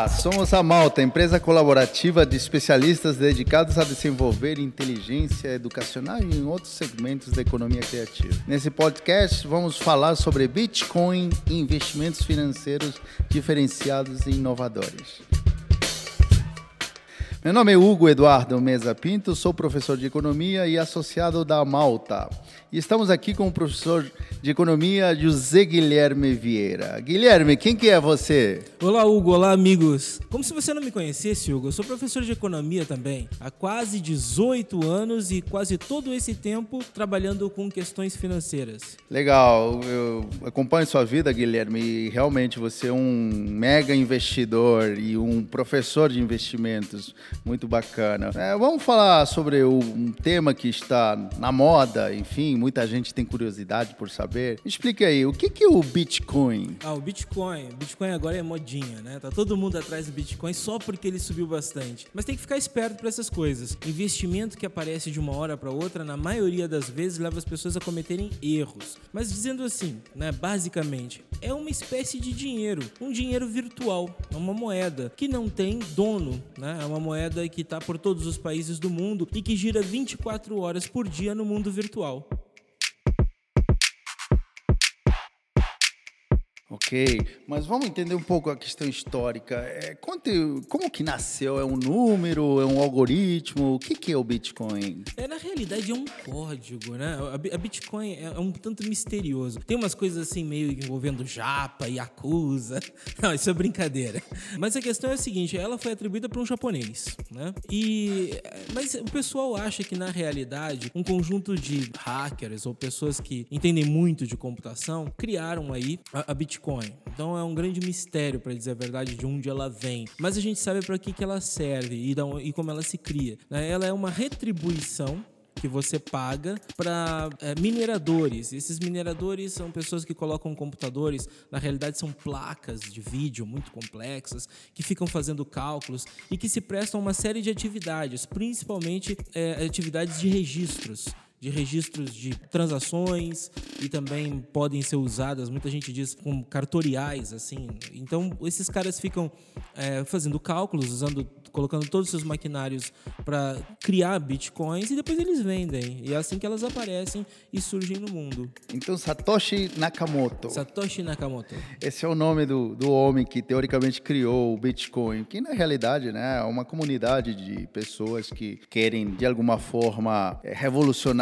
Olá, somos a Malta, empresa colaborativa de especialistas dedicados a desenvolver inteligência educacional e em outros segmentos da economia criativa. Nesse podcast, vamos falar sobre Bitcoin e investimentos financeiros diferenciados e inovadores. Meu nome é Hugo Eduardo Mesa Pinto, sou professor de economia e associado da Malta. E estamos aqui com o professor de economia José Guilherme Vieira. Guilherme, quem que é você? Olá, Hugo. Olá, amigos. Como se você não me conhecesse, Hugo, eu sou professor de economia também, há quase 18 anos e quase todo esse tempo trabalhando com questões financeiras. Legal. Eu acompanho sua vida, Guilherme, e realmente você é um mega investidor e um professor de investimentos muito bacana. É, vamos falar sobre um tema que está na moda, enfim, muita gente tem curiosidade por saber. Explique aí, o que, que é o Bitcoin? Ah, o Bitcoin. O Bitcoin agora é modinha, né? Tá todo mundo atrás do Bitcoin só porque ele subiu bastante. Mas tem que ficar esperto para essas coisas. Investimento que aparece de uma hora para outra, na maioria das vezes, leva as pessoas a cometerem erros. Mas dizendo assim, né, basicamente, é uma espécie de dinheiro, um dinheiro virtual, é uma moeda que não tem dono, né? É uma moeda que está por todos os países do mundo e que gira 24 horas por dia no mundo virtual. Mas vamos entender um pouco a questão histórica. É, conte, como que nasceu? É um número? É um algoritmo? O que, que é o Bitcoin? É, na realidade é um código, né? A, Bitcoin é, é um tanto misterioso. Tem umas coisas assim meio envolvendo japa e acusa. Não, isso é brincadeira. Mas a questão é a seguinte, ela foi atribuída para um japonês, né? E mas o pessoal acha que na realidade um conjunto de hackers ou pessoas que entendem muito de computação criaram aí a, a Bitcoin Então é um grande mistério, para dizer a verdade, de onde ela vem. Mas a gente sabe para que, que ela serve e, e como ela se cria. Né? Ela é uma retribuição que você paga para é, mineradores. Esses mineradores são pessoas que colocam computadores, na realidade são placas de vídeo muito complexas, que ficam fazendo cálculos e que se prestam a uma série de atividades, principalmente é, atividades de registros de registros de transações e também podem ser usadas, muita gente diz, como cartoriais, assim. Então, esses caras ficam é, fazendo cálculos, usando colocando todos os seus maquinários para criar bitcoins e depois eles vendem. E é assim que elas aparecem e surgem no mundo. Então, Satoshi Nakamoto. Satoshi Nakamoto. Esse é o nome do, do homem que teoricamente criou o Bitcoin, que na realidade né, é uma comunidade de pessoas que querem, de alguma forma, é,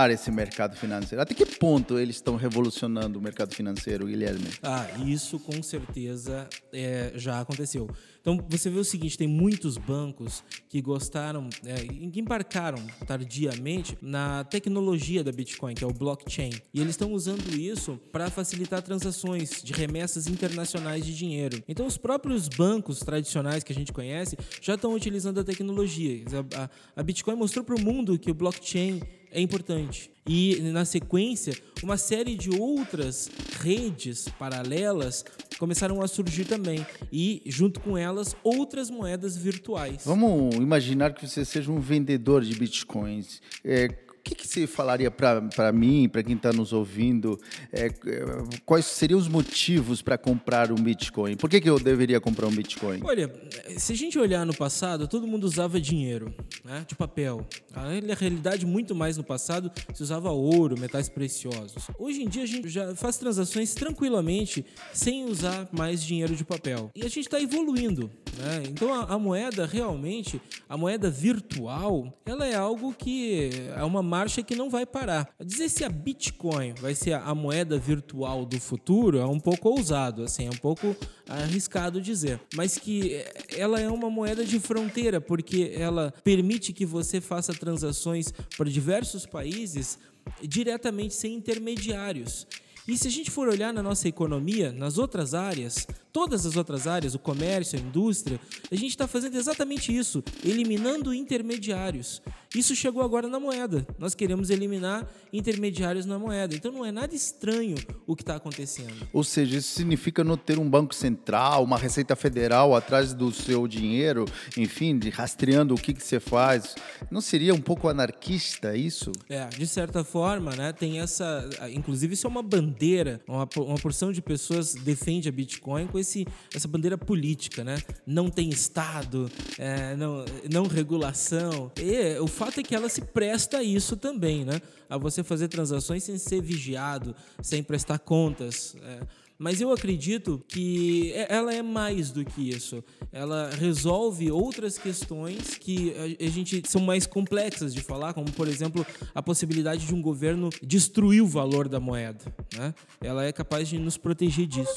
revolucionar esse mercado financeiro. Até que ponto eles estão revolucionando o mercado financeiro, Guilherme? Ah, isso com certeza é, já aconteceu. Então você vê o seguinte: tem muitos bancos que gostaram, é, que embarcaram tardiamente na tecnologia da Bitcoin, que é o blockchain, e eles estão usando isso para facilitar transações de remessas internacionais de dinheiro. Então os próprios bancos tradicionais que a gente conhece já estão utilizando a tecnologia. A, a, a Bitcoin mostrou para o mundo que o blockchain é importante. E na sequência, uma série de outras redes paralelas começaram a surgir também e junto com elas outras moedas virtuais. Vamos imaginar que você seja um vendedor de bitcoins. É, que, que você falaria para mim, para quem está nos ouvindo? É, quais seriam os motivos para comprar um Bitcoin? Por que, que eu deveria comprar um Bitcoin? Olha, se a gente olhar no passado, todo mundo usava dinheiro, né, de papel. Na realidade, muito mais no passado, se usava ouro, metais preciosos. Hoje em dia, a gente já faz transações tranquilamente sem usar mais dinheiro de papel. E a gente está evoluindo. Né? Então, a, a moeda realmente, a moeda virtual, ela é algo que é uma marcha que não vai parar. Dizer se a Bitcoin vai ser a moeda virtual do futuro é um pouco ousado, assim, é um pouco arriscado dizer, mas que ela é uma moeda de fronteira porque ela permite que você faça transações para diversos países diretamente sem intermediários. E se a gente for olhar na nossa economia, nas outras áreas, todas as outras áreas, o comércio, a indústria, a gente está fazendo exatamente isso, eliminando intermediários. Isso chegou agora na moeda. Nós queremos eliminar intermediários na moeda. Então não é nada estranho o que está acontecendo. Ou seja, isso significa não ter um banco central, uma receita federal atrás do seu dinheiro, enfim, de rastreando o que, que você faz. Não seria um pouco anarquista isso? É, de certa forma, né? Tem essa. Inclusive, isso é uma bandeira. Uma, uma porção de pessoas defende a Bitcoin com esse, essa bandeira política, né? Não tem Estado, é, não, não regulação. E o fato é que ela se presta a isso também, né? A você fazer transações sem ser vigiado, sem prestar contas. É. Mas eu acredito que é, ela é mais do que isso. Ela resolve outras questões que a gente são mais complexas de falar, como por exemplo a possibilidade de um governo destruir o valor da moeda. Né? Ela é capaz de nos proteger disso.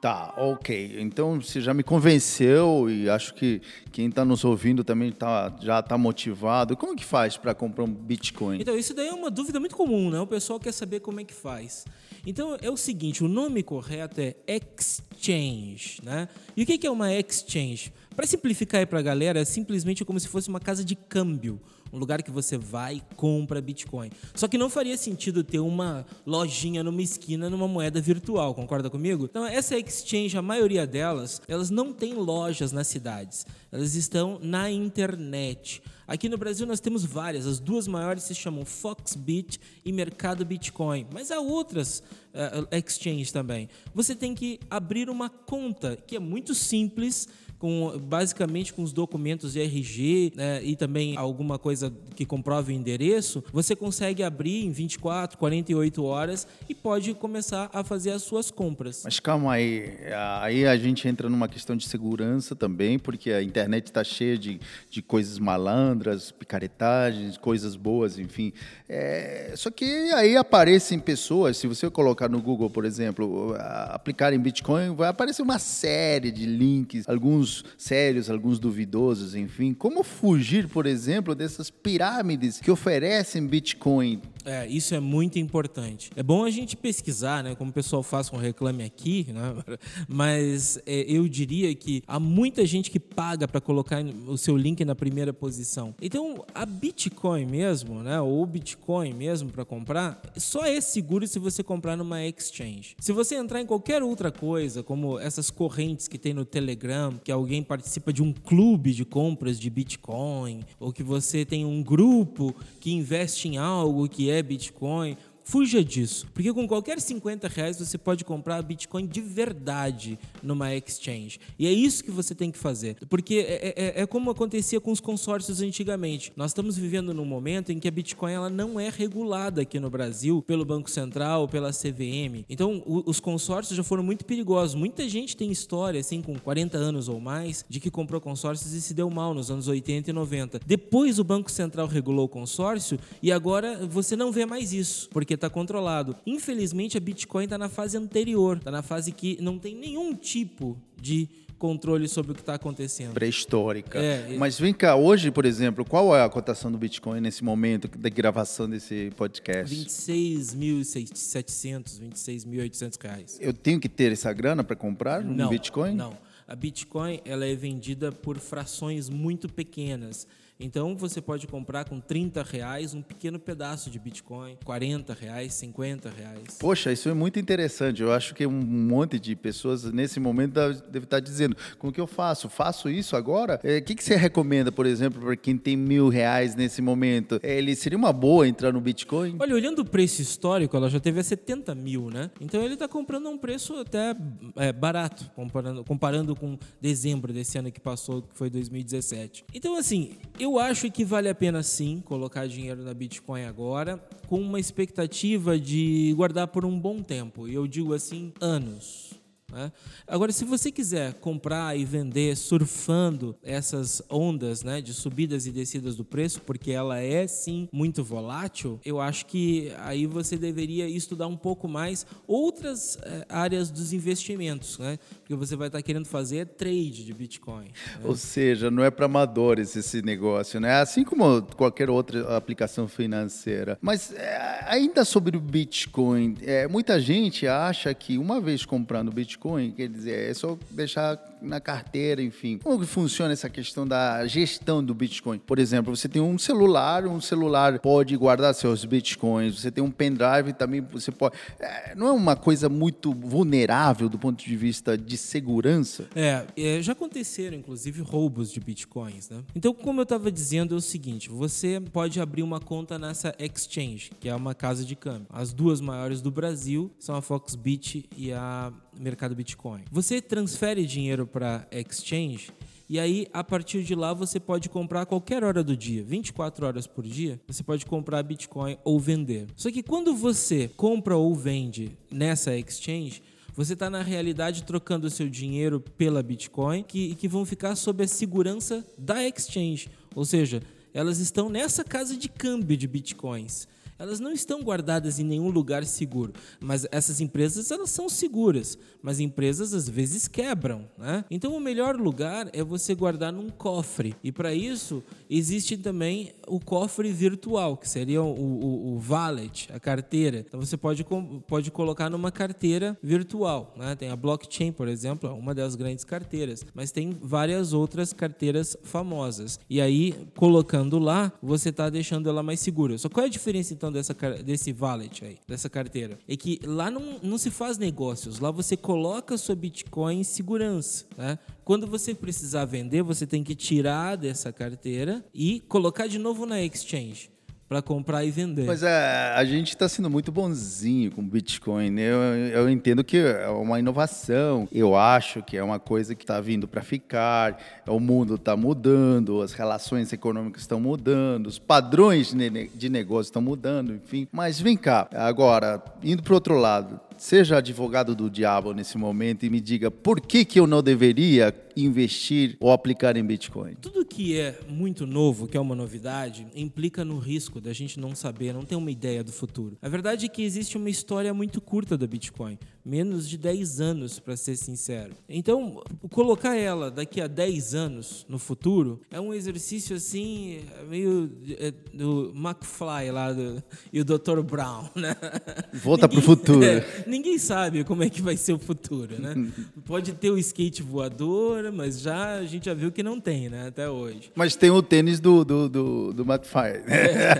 Tá, ok. Então você já me convenceu e acho que quem está nos ouvindo também tá, já está motivado. Como que faz para comprar um Bitcoin? Então, isso daí é uma dúvida muito comum, né? O pessoal quer saber como é que faz. Então, é o seguinte, o nome correto é exchange, né? E o que é uma exchange? Para simplificar aí para a galera, é simplesmente como se fosse uma casa de câmbio um lugar que você vai e compra Bitcoin. Só que não faria sentido ter uma lojinha numa esquina numa moeda virtual, concorda comigo? Então, essa exchange, a maioria delas, elas não têm lojas nas cidades. Elas estão na internet. Aqui no Brasil nós temos várias, as duas maiores se chamam Foxbit e Mercado Bitcoin, mas há outras uh, exchanges também. Você tem que abrir uma conta, que é muito simples, com basicamente com os documentos de RG né, e também alguma coisa que comprove o endereço, você consegue abrir em 24, 48 horas e pode começar a fazer as suas compras. Mas calma aí, aí a gente entra numa questão de segurança também, porque a internet está cheia de, de coisas malandras, picaretagens, coisas boas, enfim. É, só que aí aparecem pessoas, se você colocar no Google, por exemplo, aplicar em Bitcoin, vai aparecer uma série de links, alguns alguns sérios, alguns duvidosos, enfim. Como fugir, por exemplo, dessas pirâmides que oferecem Bitcoin? É, isso é muito importante. É bom a gente pesquisar, né, como o pessoal faz com Reclame Aqui, né, mas é, eu diria que há muita gente que paga para colocar o seu link na primeira posição. Então, a Bitcoin mesmo, né, ou Bitcoin mesmo para comprar, só é seguro se você comprar numa exchange. Se você entrar em qualquer outra coisa, como essas correntes que tem no Telegram, que alguém participa de um clube de compras de Bitcoin, ou que você tem um grupo que investe em algo que é Bitcoin Fuja disso, porque com qualquer 50 reais você pode comprar Bitcoin de verdade numa exchange. E é isso que você tem que fazer, porque é, é, é, é como acontecia com os consórcios antigamente. Nós estamos vivendo num momento em que a Bitcoin ela não é regulada aqui no Brasil pelo Banco Central, pela CVM. Então, o, os consórcios já foram muito perigosos. Muita gente tem história, assim, com 40 anos ou mais, de que comprou consórcios e se deu mal nos anos 80 e 90. Depois o Banco Central regulou o consórcio e agora você não vê mais isso, porque está controlado. Infelizmente, a Bitcoin está na fase anterior, está na fase que não tem nenhum tipo de controle sobre o que está acontecendo. Pré-histórica. É, Mas vem cá, hoje, por exemplo, qual é a cotação do Bitcoin nesse momento da gravação desse podcast? 26.700, 26.800 reais. Eu tenho que ter essa grana para comprar um não, Bitcoin? Não. A Bitcoin ela é vendida por frações muito pequenas. Então você pode comprar com 30 reais um pequeno pedaço de Bitcoin, 40 reais, 50 reais. Poxa, isso é muito interessante. Eu acho que um monte de pessoas nesse momento deve estar dizendo: como que eu faço? Faço isso agora? O é, que, que você recomenda, por exemplo, para quem tem mil reais nesse momento? É, ele seria uma boa entrar no Bitcoin? Olha, olhando o preço histórico, ela já teve a 70 mil, né? Então ele está comprando a um preço até é, barato, comparando, comparando com dezembro desse ano que passou, que foi 2017. Então, assim, eu eu acho que vale a pena sim colocar dinheiro na Bitcoin agora, com uma expectativa de guardar por um bom tempo. E eu digo assim, anos. Né? Agora, se você quiser comprar e vender surfando essas ondas né, de subidas e descidas do preço, porque ela é sim muito volátil, eu acho que aí você deveria estudar um pouco mais outras é, áreas dos investimentos, né? porque você vai estar querendo fazer trade de Bitcoin. Né? Ou seja, não é para amadores esse negócio, né? assim como qualquer outra aplicação financeira. Mas é, ainda sobre o Bitcoin, é, muita gente acha que uma vez comprando Bitcoin, Bitcoin, quer dizer, é só deixar na carteira, enfim. Como que funciona essa questão da gestão do Bitcoin? Por exemplo, você tem um celular, um celular pode guardar seus Bitcoins, você tem um pendrive também, você pode. É, não é uma coisa muito vulnerável do ponto de vista de segurança? É, é já aconteceram, inclusive, roubos de Bitcoins, né? Então, como eu estava dizendo, é o seguinte: você pode abrir uma conta nessa exchange, que é uma casa de câmbio. As duas maiores do Brasil são a Foxbit e a Mercado Bitcoin. Você transfere dinheiro para exchange e aí, a partir de lá, você pode comprar a qualquer hora do dia, 24 horas por dia, você pode comprar Bitcoin ou vender. Só que quando você compra ou vende nessa exchange, você está na realidade trocando seu dinheiro pela Bitcoin, que, que vão ficar sob a segurança da exchange. Ou seja, elas estão nessa casa de câmbio de Bitcoins elas não estão guardadas em nenhum lugar seguro. Mas essas empresas, elas são seguras. Mas empresas, às vezes, quebram. Né? Então, o melhor lugar é você guardar num cofre. E, para isso, existe também o cofre virtual, que seria o, o, o, wallet, a carteira. Então, você pode, pode colocar numa carteira virtual. Né? Tem a blockchain, por exemplo, é uma das grandes carteiras. Mas tem várias outras carteiras famosas. E aí, colocando lá, você está deixando ela mais segura. Só qual é a diferença, então, dessa, desse wallet aí, dessa carteira, é que lá não, não se faz negócios, lá você coloca sua Bitcoin em segurança, né? Quando você precisar vender, você tem que tirar dessa carteira e colocar de novo na exchange para comprar e vender. Mas é, a gente está sendo muito bonzinho com Bitcoin. Né? Eu, eu entendo que é uma inovação. Eu acho que é uma coisa que está vindo para ficar. O mundo está mudando, as relações econômicas estão mudando, os padrões de negócio estão mudando, enfim. Mas vem cá, agora, indo para o outro lado, seja advogado do diabo nesse momento e me diga por que, que eu não deveria investir ou aplicar em Bitcoin? Tudo que é muito novo, que é uma novidade, implica no risco da gente não saber, não ter uma ideia do futuro. A verdade é que existe uma história muito curta da Bitcoin, menos de 10 anos, para ser sincero. Então, colocar ela daqui a 10 anos no futuro é um exercício assim, meio é, do McFly lá do, e o Dr. Brown, né? Volta para o futuro. É, ninguém sabe como é que vai ser o futuro, né? Pode ter o skate voador, mas já a gente já viu que não tem, né? Até hoje. Mas tem o tênis do, do, do, do McFly. É.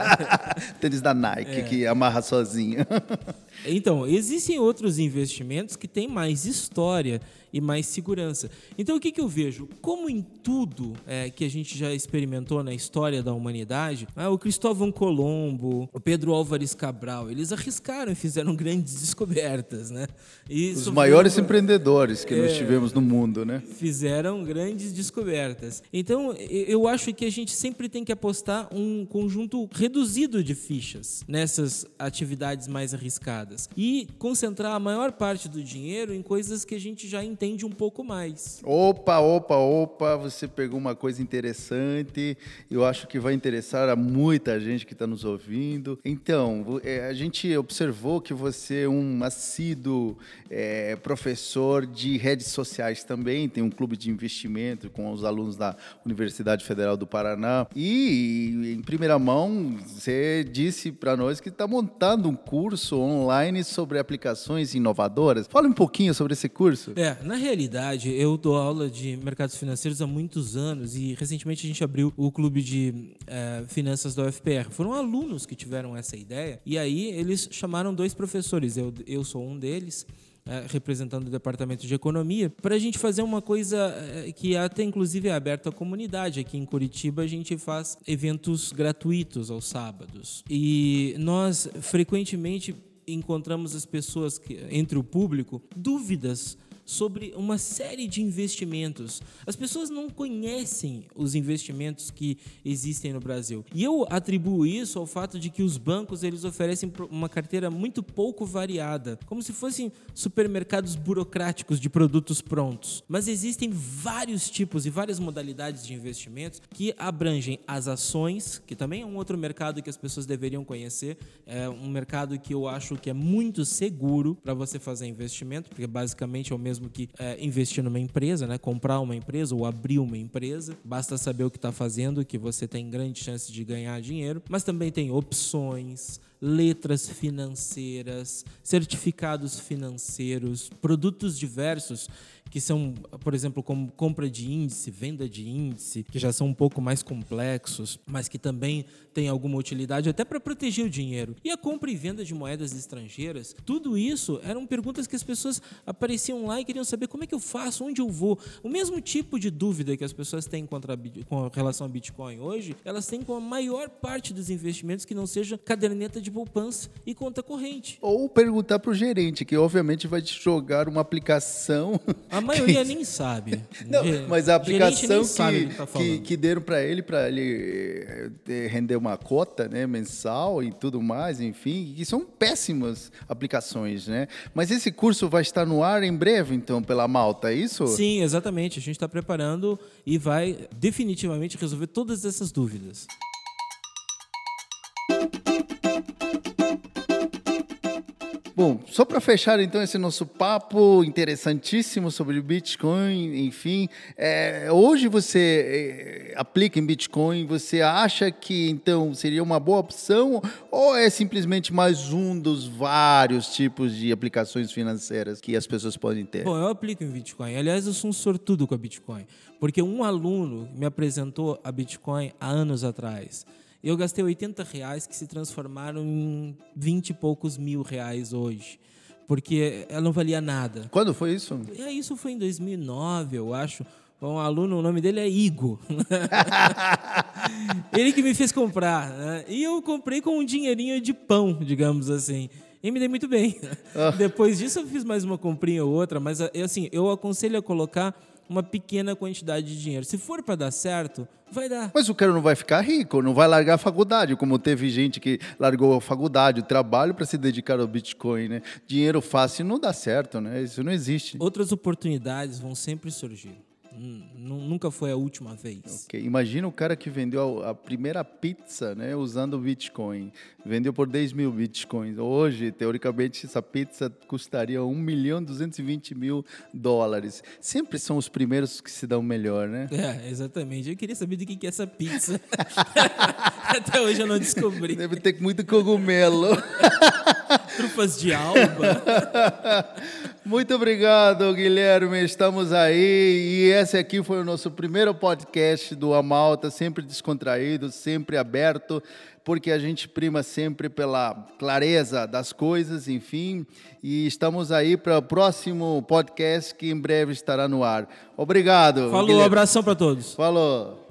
tênis da Nike, é. que amarra sozinho. então, existem outros investimentos que têm mais história e mais segurança. Então, o que, que eu vejo? Como em tudo é, que a gente já experimentou na história da humanidade, ah, o Cristóvão Colombo, o Pedro Álvares Cabral, eles arriscaram e fizeram grandes descobertas, né? E Os maiores empreendedores que é, nós tivemos no mundo, né? Fizeram grandes descobertas. Então, eu acho que a gente sempre tem que apostar um conjunto reduzido de fichas nessas atividades mais arriscadas e concentrar a maior parte do dinheiro em coisas que a gente já entende entende um pouco mais. Opa, opa, opa, você pegou uma coisa interessante. Eu acho que vai interessar a muita gente que está nos ouvindo. Então, é, a gente observou que você é um assíduo é, professor de redes sociais também, tem um clube de investimento com os alunos da Universidade Federal do Paraná. E, em primeira mão, você disse para nós que está montando um curso online sobre aplicações inovadoras. Fala um pouquinho sobre esse curso. É, na realidade, eu dou aula de mercados financeiros há muitos anos e recentemente a gente abriu o clube de é, finanças da UFPR. Foram alunos que tiveram essa ideia e aí eles chamaram dois professores. Eu, eu sou um deles. É, representando o departamento de economia, para a gente fazer uma coisa é, que até inclusive é aberta à comunidade. Aqui em Curitiba a gente faz eventos gratuitos aos sábados e nós frequentemente encontramos as pessoas que, entre o público dúvidas sobre uma série de investimentos. As pessoas não conhecem os investimentos que existem no Brasil. E eu atribuo isso ao fato de que os bancos eles oferecem uma carteira muito pouco variada, como se fossem supermercados burocráticos de produtos prontos. Mas existem vários tipos e várias modalidades de investimentos que abrangem as ações, que também é um outro mercado que as pessoas deveriam conhecer. É um mercado que eu acho que é muito seguro para você fazer investimento, porque basicamente é o mesmo mesmo que é, investir numa empresa, né? comprar uma empresa ou abrir uma empresa. Basta saber o que está fazendo, que você tem grande chance de ganhar dinheiro. Mas também tem opções, letras financeiras, certificados financeiros, produtos diversos que são, por exemplo, como compra de índice, venda de índice, que já são um pouco mais complexos, mas que também têm alguma utilidade até para proteger o dinheiro. E a compra e venda de moedas estrangeiras, tudo isso eram perguntas que as pessoas apareciam lá e queriam saber como é que eu faço, onde eu vou. O mesmo tipo de dúvida que as pessoas têm contra com relação ao Bitcoin hoje, elas têm com a maior parte dos investimentos que não seja caderneta de poupança e conta corrente. Ou perguntar para o gerente, que obviamente vai te jogar uma aplicação. A maioria nem sabe. Não, mas a aplicação que, que, tá que, que, deram para ele, para ele eh, render uma cota né, mensal e tudo mais, enfim, que são péssimas aplicações, né? Mas esse curso vai estar no ar em breve, então, pela Malta, é isso? Sim, exatamente. A gente está preparando e vai definitivamente resolver todas essas dúvidas. Bom, só para fechar então esse nosso papo interessantíssimo sobre Bitcoin, enfim, é, hoje você é, aplica em Bitcoin, você acha que então seria uma boa opção ou é simplesmente mais um dos vários tipos de aplicações financeiras que as pessoas podem ter? Bom, eu aplico em Bitcoin. Aliás, eu sou um sortudo com a Bitcoin, porque um aluno me apresentou a Bitcoin há anos atrás eu gastei 80 reais que se transformaram em 20 e poucos mil reais hoje. Porque ela não valia nada. Quando foi isso? É, isso foi em 2009, eu acho. Um aluno, o nome dele é Igor. Ele que me fez comprar. Né? E eu comprei com um dinheirinho de pão, digamos assim. E me dei muito bem. Oh. Depois disso, eu fiz mais uma comprinha ou outra, mas assim, eu aconselho a colocar uma pequena quantidade de dinheiro. Se for para dar certo, vai dar. Mas o cara não vai ficar rico, não vai largar a faculdade, como teve gente que largou a faculdade, o trabalho para se dedicar ao Bitcoin, né? Dinheiro fácil não dá certo, né? Isso não existe. Outras oportunidades vão sempre surgir. Nunca foi a última vez. Okay. Imagina o cara que vendeu a, primeira pizza né, usando o Bitcoin. Vendeu por 10 mil Bitcoins. Hoje, teoricamente, essa pizza custaria 1 milhão e 220 mil dólares. Sempre são os primeiros que se dão melhor, né? É, exatamente. Eu queria saber de que é essa pizza. Até hoje eu não descobri. Deve ter muito cogumelo. Trufas de alba. Muito obrigado, Guilherme. Estamos aí. E esse aqui foi o nosso primeiro podcast do Amalta, sempre descontraído, sempre aberto, porque a gente prima sempre pela clareza das coisas, enfim. E estamos aí para o próximo podcast que em breve estará no ar. Obrigado. Falou, Guilherme. abração para todos. Falou.